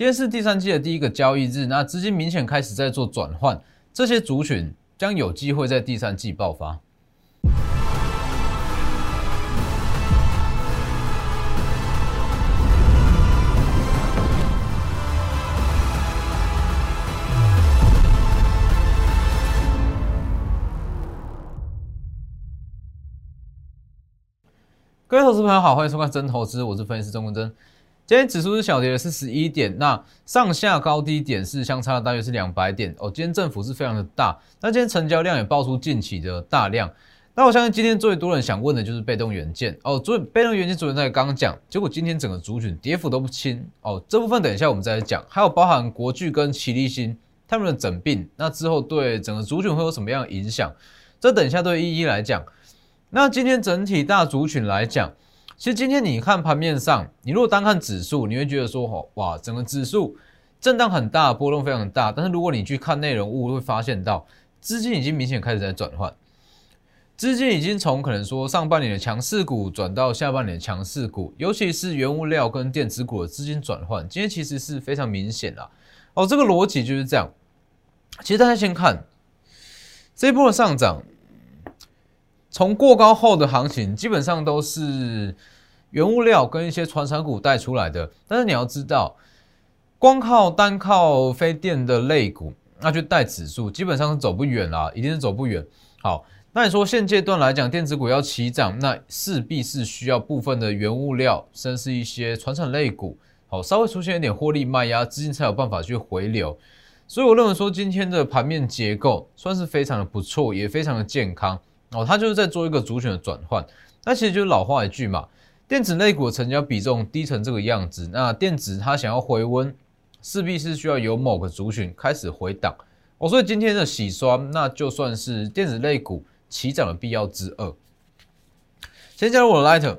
今天是第三季的第一个交易日，那资金明显开始在做转换，这些族群将有机会在第三季爆发。各位投资朋友好，欢迎收看真投资，我是分析师钟文真。今天指数是小跌的是十一点，那上下高低点是相差大约是两百点哦。今天振幅是非常的大，那今天成交量也爆出近期的大量。那我相信今天最多人想问的就是被动元件哦。昨被动元件昨天在刚讲，结果今天整个族群跌幅都不轻哦。这部分等一下我们再来讲，还有包含国巨跟齐力新他们的整并，那之后对整个族群会有什么样的影响？这等一下对一一来讲。那今天整体大族群来讲，其实今天你看盘面上，你如果单看指数，你会觉得说，哇，整个指数震荡很大，波动非常大。但是如果你去看内容物，会发现到资金已经明显开始在转换，资金已经从可能说上半年的强势股转到下半年的强势股，尤其是原物料跟电子股的资金转换，今天其实是非常明显的。哦，这个逻辑就是这样。其实大家先看这一波的上涨。从过高后的行情，基本上都是原物料跟一些传产股带出来的。但是你要知道，光靠单靠非电的类股，那就带指数，基本上是走不远啦，一定是走不远。好，那你说现阶段来讲，电子股要起涨，那势必是需要部分的原物料，甚至一些传产类股，好，稍微出现一点获利卖压，资金才有办法去回流。所以我认为说，今天的盘面结构算是非常的不错，也非常的健康。哦，它就是在做一个主选的转换，那其实就是老话一句嘛，电子类股的成交比重低成这个样子，那电子它想要回温，势必是需要有某个主选开始回档。哦，所以今天的洗刷，那就算是电子类股起涨的必要之二。先加入我的 Lighter，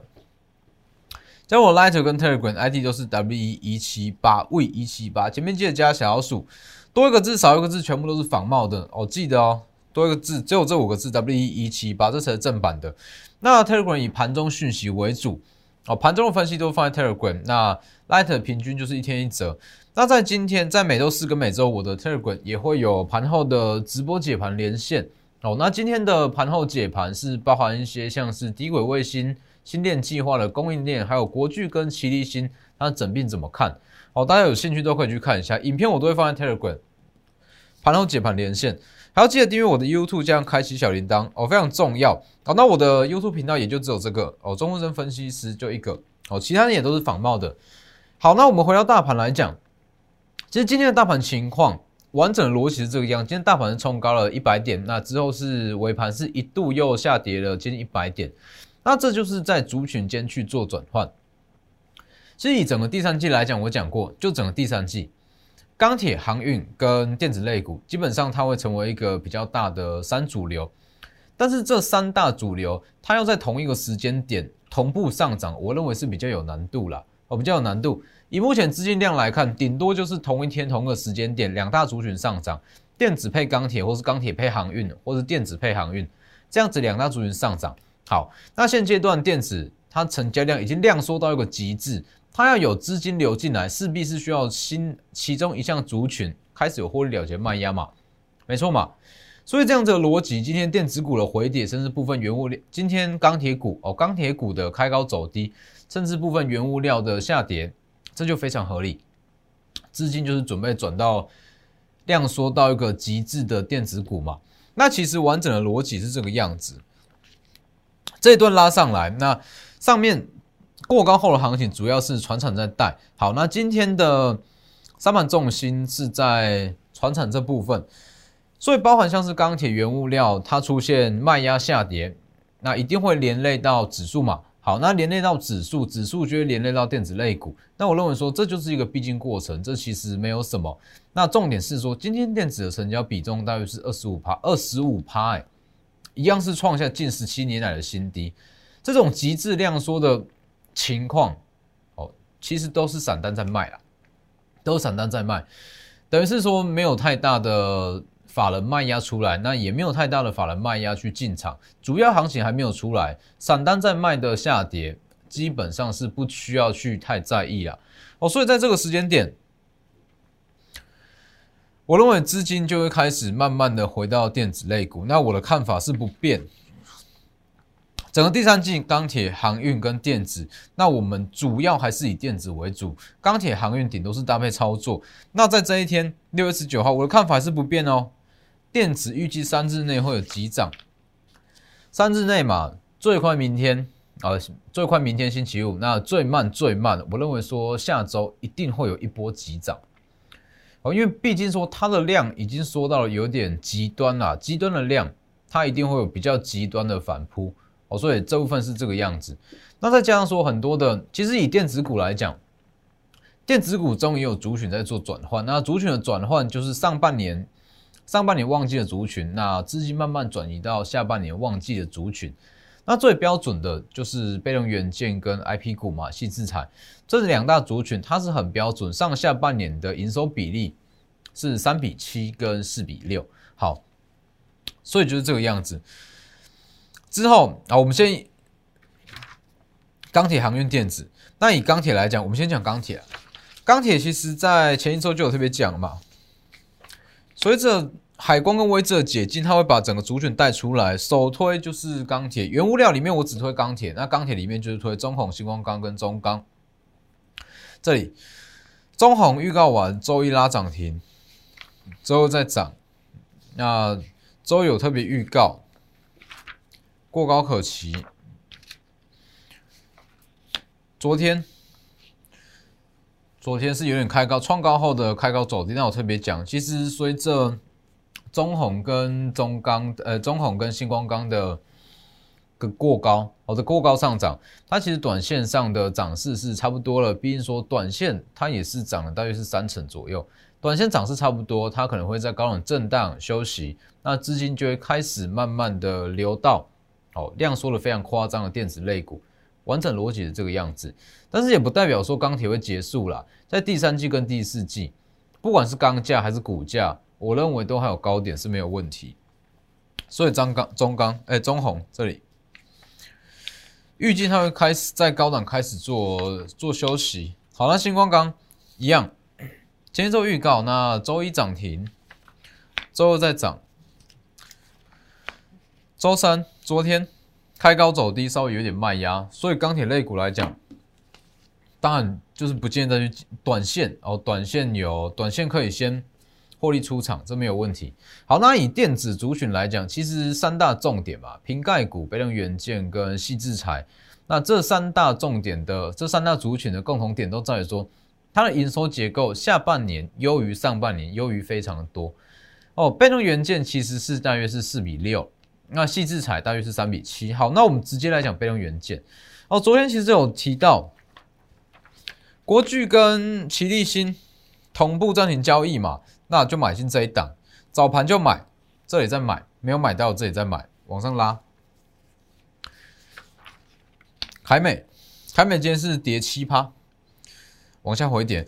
加入我 Lighter 跟 Telegram ID 都是 W 一一七八 V 一七八，前面记得加小老鼠，多一个字少一个字，全部都是仿冒的哦，记得哦。多一个字，只有这五个字，W 一一七八，这才是正版的。那 Telegram 以盘中讯息为主，哦，盘中的分析都放在 Telegram。那 Light 平均就是一天一折。那在今天，在每周四跟每周五的 Telegram 也会有盘后的直播解盘连线。哦，那今天的盘后解盘是包含一些像是低轨卫星、新电计划的供应链，还有国巨跟奇力新，它整并怎么看？哦，大家有兴趣都可以去看一下影片，我都会放在 Telegram 盘后解盘连线。还要记得订阅我的 YouTube，这样开启小铃铛哦，非常重要。好，那我的 YouTube 频道也就只有这个哦，中文生分析师就一个哦，其他人也都是仿冒的。好，那我们回到大盘来讲，其实今天的大盘情况完整的逻辑是这个样，今天大盘是冲高了一百点，那之后是尾盘是一度又下跌了接近一百点，那这就是在族群间去做转换。其实以整个第三季来讲，我讲过，就整个第三季。钢铁、航运跟电子类股，基本上它会成为一个比较大的三主流。但是这三大主流，它要在同一个时间点同步上涨，我认为是比较有难度了。哦，比较有难度。以目前资金量来看，顶多就是同一天同一个时间点，两大族群上涨，电子配钢铁，或是钢铁配航运，或是电子配航运，这样子两大族群上涨。好，那现阶段电子它成交量已经量缩到一个极致。它要有资金流进来，势必是需要新其中一项族群开始有获利了结卖压嘛，没错嘛。所以这样子的逻辑，今天电子股的回跌，甚至部分原物料，今天钢铁股哦，钢铁股的开高走低，甚至部分原物料的下跌，这就非常合理。资金就是准备转到量缩到一个极致的电子股嘛。那其实完整的逻辑是这个样子，这一段拉上来，那上面。过高后的行情主要是船厂在带好，那今天的三板重心是在船厂这部分，所以包含像是钢铁原物料，它出现卖压下跌，那一定会连累到指数嘛。好，那连累到指数，指数就会连累到电子类股。那我认为说这就是一个必经过程，这其实没有什么。那重点是说，今天电子的成交比重大约是二十五趴，二十五趴，哎，一样是创下近十七年来的新低。这种极致量缩的。情况哦，其实都是散单在卖啊，都是散单在卖，等于是说没有太大的法人卖压出来，那也没有太大的法人卖压去进场，主要行情还没有出来，散单在卖的下跌基本上是不需要去太在意啊。哦，所以在这个时间点，我认为资金就会开始慢慢的回到电子类股。那我的看法是不变，整个第三季钢铁、航运跟电子，那我们主要还是以电子为主，钢铁、航运顶都是搭配操作。那在这一天六月十九号，我的看法是不变哦，电子预计三日内会有急涨，三日内嘛，最快明天啊，最快明天星期五，那最慢最慢，我认为说下周一定会有一波急涨。哦，因为毕竟说它的量已经说到了有点极端了，极端的量，它一定会有比较极端的反扑哦，所以这部分是这个样子。那再加上说很多的，其实以电子股来讲，电子股中也有族群在做转换，那族群的转换就是上半年上半年旺季的族群，那资金慢慢转移到下半年旺季的族群。那最标准的就是被动元件跟 IP 股嘛，细制裁，这两大族群，它是很标准，上下半年的营收比例是三比七跟四比六，好，所以就是这个样子。之后啊，我们先钢铁、航运、电子。那以钢铁来讲，我们先讲钢铁。钢铁其实在前一周就有特别讲嘛，随着海光跟威智解禁，它会把整个主卷带出来。首推就是钢铁，原物料里面我只推钢铁，那钢铁里面就是推中红、星光钢跟中钢。这里中红预告完，周一拉涨停，之后再涨。那周有特别预告，过高可期。昨天。昨天是有点开高，创高后的开高走低。那我特别讲，其实随着中红跟中钢，呃，中红跟星光钢的个过高，或者过高上涨，它其实短线上的涨势是差不多了。毕竟说短线它也是涨了大约是三成左右，短线涨势差不多，它可能会在高冷震荡休息，那资金就会开始慢慢的流到，哦，量缩的非常夸张的电子类股，完整逻辑是这个样子。但是也不代表说钢铁会结束啦，在第三季跟第四季，不管是钢价还是股价。我认为都还有高点是没有问题，所以张钢、中钢、哎中红这里，预计它会开始在高档开始做做休息。好，那星光钢一样，前一周预告，那周一涨停，周二再涨，周三昨天开高走低，稍微有点卖压，所以钢铁类股来讲，当然就是不建议再去短线哦，短线有短线可以先。获利出场，这没有问题。好，那以电子族群来讲，其实三大重点吧，瓶盖股、被动元件跟细制材。那这三大重点的这三大族群的共同点都在于说，它的营收结构下半年优于上半年，优于非常的多。哦，被动元件其实是大约是四比六，那细制材大约是三比七。好，那我们直接来讲备用元件。哦，昨天其实有提到国巨跟奇力新同步暂停交易嘛。那就买进这一档，早盘就买，这里再买，没有买到这里再买，往上拉。凯美，凯美今天是跌七趴，往下回点。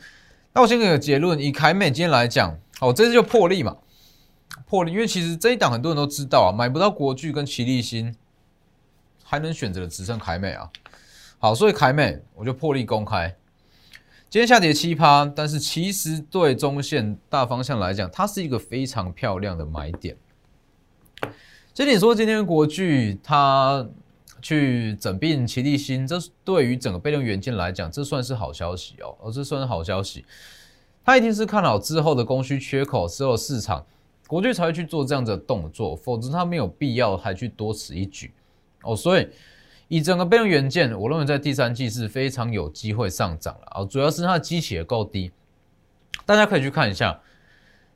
那我先给个结论，以凯美今天来讲，哦，这次就破例嘛，破例，因为其实这一档很多人都知道啊，买不到国巨跟奇力新，还能选择的只剩凯美啊。好，所以凯美我就破例公开。今天下跌七趴，但是其实对中线大方向来讲，它是一个非常漂亮的买点。这里说今天国巨它去整并齐力新，这对于整个被动元件来讲，这算是好消息哦，哦，这算是好消息。它一定是看好之后的供需缺口之后市场，国巨才会去做这样的动作，否则它没有必要还去多此一举哦，所以。以整个被动元件，我认为在第三季是非常有机会上涨了啊，主要是它的基企也够低，大家可以去看一下，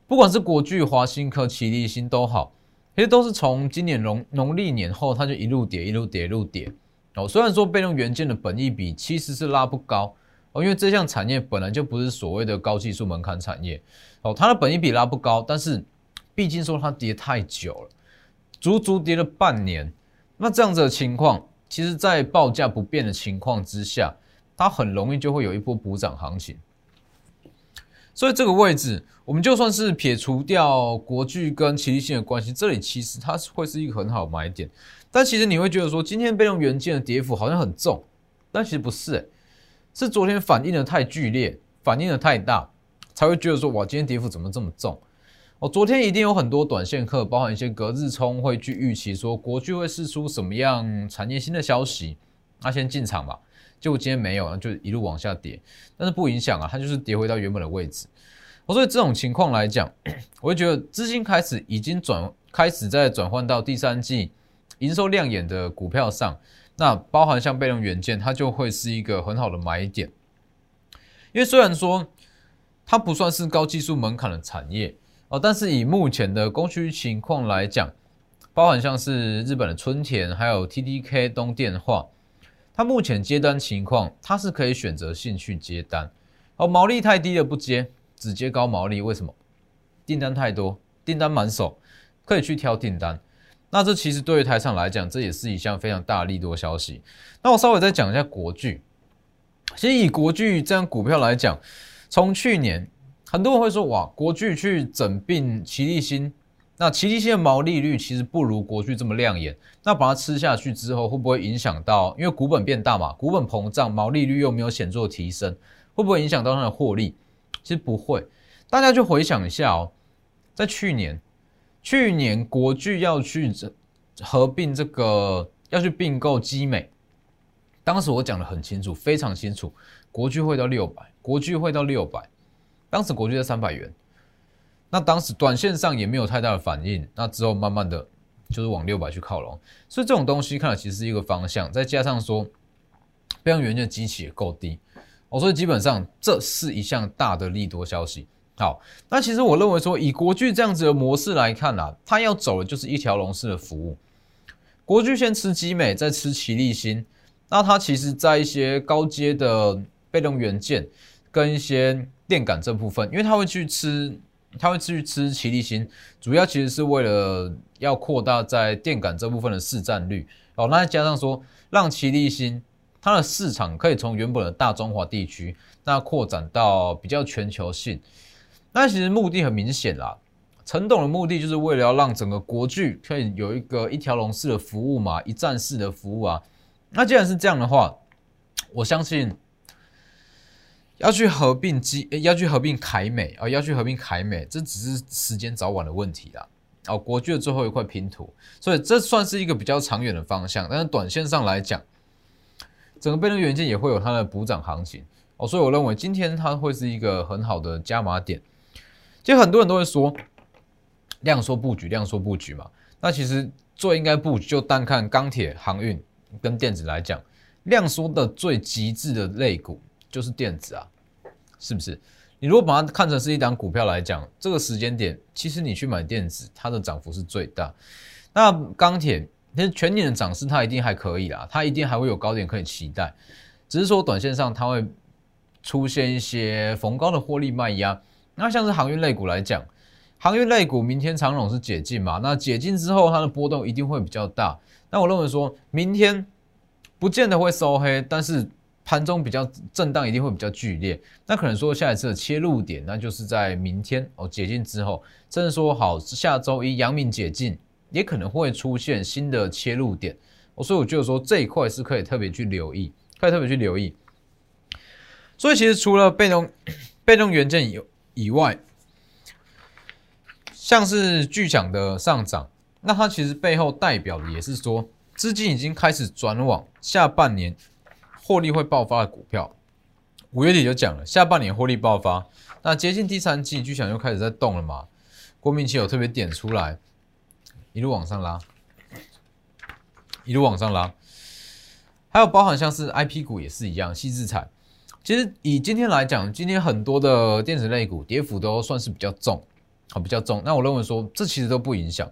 不管是国巨、华新科、奇力新都好，其实都是从今年农农历年后，它就一路跌、一路跌、一路跌哦。虽然说被动元件的本益比其实是拉不高哦，因为这项产业本来就不是所谓的高技术门槛产业哦，它的本益比拉不高，但是毕竟说它跌太久了，足足跌了半年，那这样子的情况。其实，在报价不变的情况之下，它很容易就会有一波补涨行情。所以这个位置，我们就算是撇除掉国巨跟齐力性的关系，这里其实它是会是一个很好买点。但其实你会觉得说，今天被动元件的跌幅好像很重，但其实不是，哎，是昨天反应的太剧烈，反应的太大，才会觉得说，哇，今天跌幅怎么这么重？哦，昨天一定有很多短线客，包含一些隔日冲，会去预期说国巨会释出什么样产业新的消息，那先进场吧。结果今天没有，就一路往下跌，但是不影响啊，它就是跌回到原本的位置。我所以这种情况来讲，我会觉得资金开始已经转开始在转换到第三季营收亮眼的股票上，那包含像被动元件，它就会是一个很好的买点。因为虽然说它不算是高技术门槛的产业。哦，但是以目前的供需情况来讲，包含像是日本的春田，还有 T D K 东电化，它目前接单情况，它是可以选择性去接单。哦，毛利太低了不接，只接高毛利，为什么？订单太多，订单满手，可以去挑订单。那这其实对于台厂来讲，这也是一项非常大的利多消息。那我稍微再讲一下国巨，其实以国巨这样股票来讲，从去年。很多人会说，哇，国巨去整并齐力新，那齐力新的毛利率其实不如国巨这么亮眼。那把它吃下去之后，会不会影响到？因为股本变大嘛，股本膨胀，毛利率又没有显著提升，会不会影响到它的获利？其实不会。大家就回想一下哦，在去年，去年国巨要去合并这个，要去并购基美，当时我讲的很清楚，非常清楚，国巨会到六百，国巨会到六百。当时国巨在三百元，那当时短线上也没有太大的反应，那之后慢慢的就是往六百去靠拢，所以这种东西看来其实是一个方向，再加上说，备用元件机器也够低，哦，所以基本上这是一项大的利多消息。好，那其实我认为说，以国巨这样子的模式来看啊，它要走的就是一条龙式的服务，国巨先吃基美，再吃奇力新，那它其实在一些高阶的被动元件跟一些电感这部分，因为他会去吃，他会去吃奇力新，主要其实是为了要扩大在电感这部分的市占率哦。那再加上说，让奇力新它的市场可以从原本的大中华地区，那扩展到比较全球性。那其实目的很明显啦，陈董的目的就是为了要让整个国巨可以有一个一条龙式的服务嘛，一站式的服务啊。那既然是这样的话，我相信。要去合并基，要去合并凯美啊，要去合并凯美，这只是时间早晚的问题啦。哦，国巨的最后一块拼图，所以这算是一个比较长远的方向。但是短线上来讲，整个被动元件也会有它的补涨行情哦，所以我认为今天它会是一个很好的加码点。其实很多人都会说量缩布局，量缩布局嘛。那其实最应该布局就单看钢铁、航运跟电子来讲，量缩的最极致的类股。就是电子啊，是不是？你如果把它看成是一档股票来讲，这个时间点，其实你去买电子，它的涨幅是最大。那钢铁，其实全年的涨势它一定还可以啦，它一定还会有高点可以期待。只是说短线上它会出现一些逢高的获利卖压。那像是航运类股来讲，航运类股明天长龙是解禁嘛？那解禁之后，它的波动一定会比较大。那我认为说明天不见得会收黑，但是。盘中比较震荡，一定会比较剧烈。那可能说下一次的切入点，那就是在明天哦解禁之后，甚至说好下周一阳明解禁，也可能会出现新的切入点。哦，所以我觉得说这一块是可以特别去留意，可以特别去留意。所以其实除了被动 被动元件以以外，像是巨响的上涨，那它其实背后代表的也是说资金已经开始转往下半年。获利会爆发的股票，五月底就讲了，下半年获利爆发。那接近第三季，巨响又开始在动了嘛？国民期有特别点出来，一路往上拉，一路往上拉。还有包含像是 I P 股也是一样，细制彩。其实以今天来讲，今天很多的电子类股跌幅都算是比较重，好比较重。那我认为说，这其实都不影响，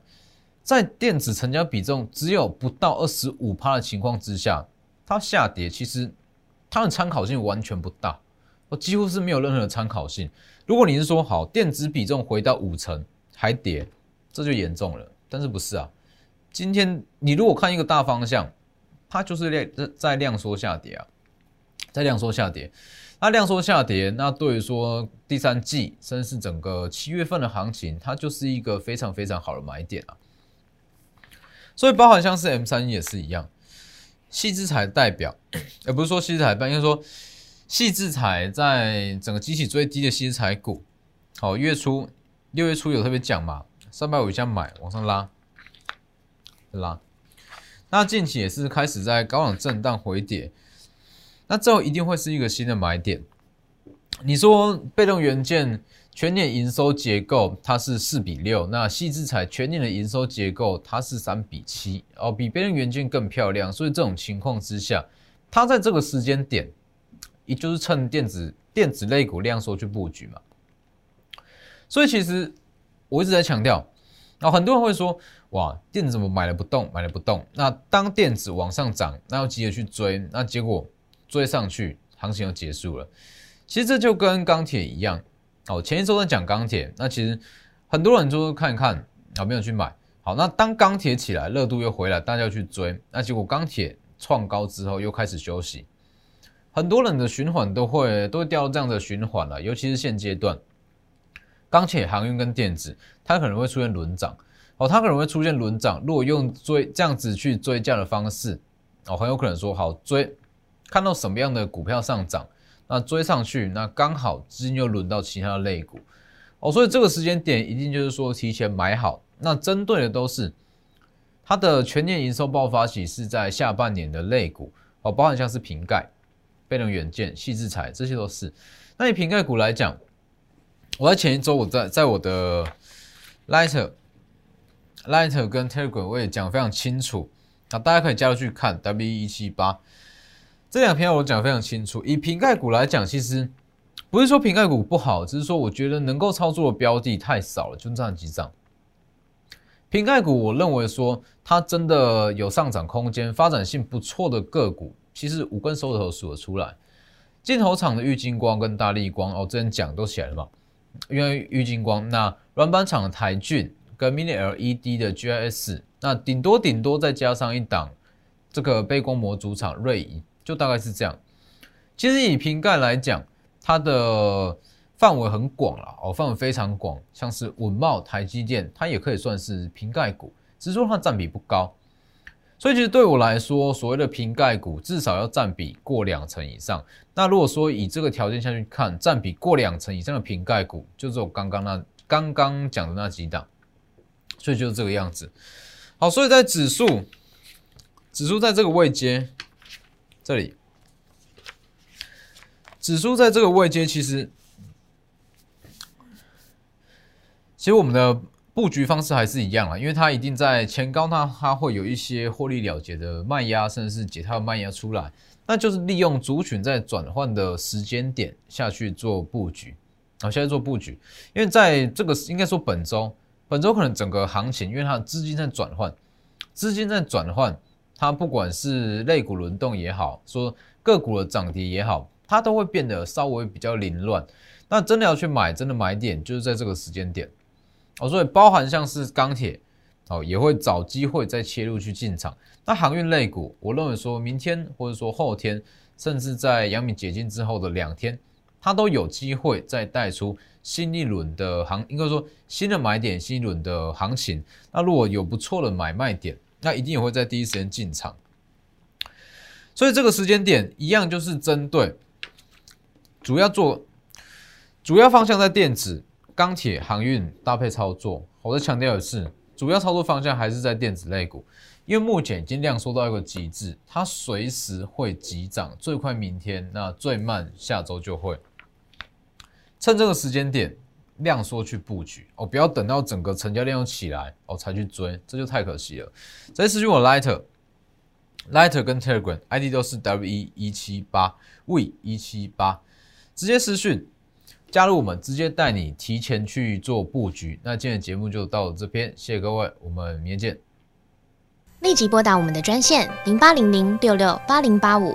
在电子成交比重只有不到二十五趴的情况之下。它下跌，其实它的参考性完全不大，我几乎是没有任何的参考性。如果你是说好电子比重回到五成还跌，这就严重了。但是不是啊？今天你如果看一个大方向，它就是在在量缩下跌啊，在量缩下跌。那量缩下跌，那对于说第三季甚至是整个七月份的行情，它就是一个非常非常好的买点啊。所以包含像是 M 三也是一样。细制裁代表，也 不是说细制裁办，应该说细制裁在整个机器最低的细制裁股，好月初六月初有特别讲嘛，三百五以下买，往上拉，拉。那近期也是开始在高档震荡回跌，那这一定会是一个新的买点。你说被动元件全年营收结构它是四比六，那细制材全年的营收结构它是三比七，哦，比别人元件更漂亮。所以这种情况之下，它在这个时间点，也就是趁电子电子类股量缩去布局嘛。所以其实我一直在强调，那，很多人会说。哇，电子怎么买了不动，买了不动？那当电子往上涨，那要急着去追，那结果追上去，行情又结束了。其实这就跟钢铁一样。哦，前一周在讲钢铁，那其实很多人就是看一看，啊，没有去买。好，那当钢铁起来，热度又回来，大家要去追，那结果钢铁创高之后又开始休息。很多人的循环都会都会掉到这样的循环了，尤其是现阶段，钢铁、航运跟电子，它可能会出现轮涨。哦，它可能会出现轮涨。如果用追这样子去追价的方式，哦，很有可能说好追，看到什么样的股票上涨，那追上去，那刚好资金又轮到其他的类股。哦，所以这个时间点一定就是说提前买好。那针对的都是它的全年营收爆发期是在下半年的类股。哦，包含像是瓶盖、被动元件、细制材，这些都是。那以瓶盖股来讲，我在前一周我在在我的 Lighter Lighter 跟 Telegram 我也讲非常清楚，那大家可以加入去看 W 一七八这两篇我讲非常清楚。以瓶盖股来讲，其实不是说瓶盖股不好，只是说我觉得能够操作的标的太少了，就这样几张。瓶盖股我认为说它真的有上涨空间、发展性不错的个股，其实五根手指头数得出来。镜头厂的玉金光跟大力光哦，之前讲都起来了嘛，因为玉金光那软板厂的台俊。跟 Mini LED 的 GIS，那顶多顶多再加上一档这个背光模组厂瑞仪，就大概是这样。其实以瓶盖来讲，它的范围很广了哦，范围非常广，像是稳茂、台积电，它也可以算是瓶盖股，只是说它占比不高。所以其实对我来说，所谓的瓶盖股至少要占比过两成以上。那如果说以这个条件下去看，占比过两成以上的瓶盖股，就是我刚刚那刚刚讲的那几档。所以就是这个样子，好，所以在指数，指数在这个位阶，这里，指数在这个位阶，其实，其实我们的布局方式还是一样啊，因为它一定在前高，那它会有一些获利了结的卖压，甚至是解套卖压出来，那就是利用族群在转换的时间点下去做布局，好，现在做布局，因为在这个应该说本周。本周可能整个行情，因为它资金在转换，资金在转换，它不管是类股轮动也好，说个股的涨跌也好，它都会变得稍微比较凌乱。那真的要去买，真的买点就是在这个时间点哦。所以包含像是钢铁哦，也会找机会再切入去进场。那航运类股，我认为说明天或者说后天，甚至在阳明解禁之后的两天，它都有机会再带出。新一轮的行，应该说新的买点，新一轮的行情。那如果有不错的买卖点，那一定也会在第一时间进场。所以这个时间点一样，就是针对主要做主要方向在电子、钢铁、航运搭配操作。我在强调的是，主要操作方向还是在电子类股，因为目前已经量缩到一个极致，它随时会急涨，最快明天，那最慢下周就会。趁这个时间点量缩去布局哦，不要等到整个成交量起来哦才去追，这就太可惜了。直接私讯我 Lighter，Lighter 跟 Telegram ID 都是 we 一七八 V 一七八，直接私讯加入我们，直接带你提前去做布局。那今天的节目就到这边，谢谢各位，我们明天见。立即拨打我们的专线零八零零六六八零八五。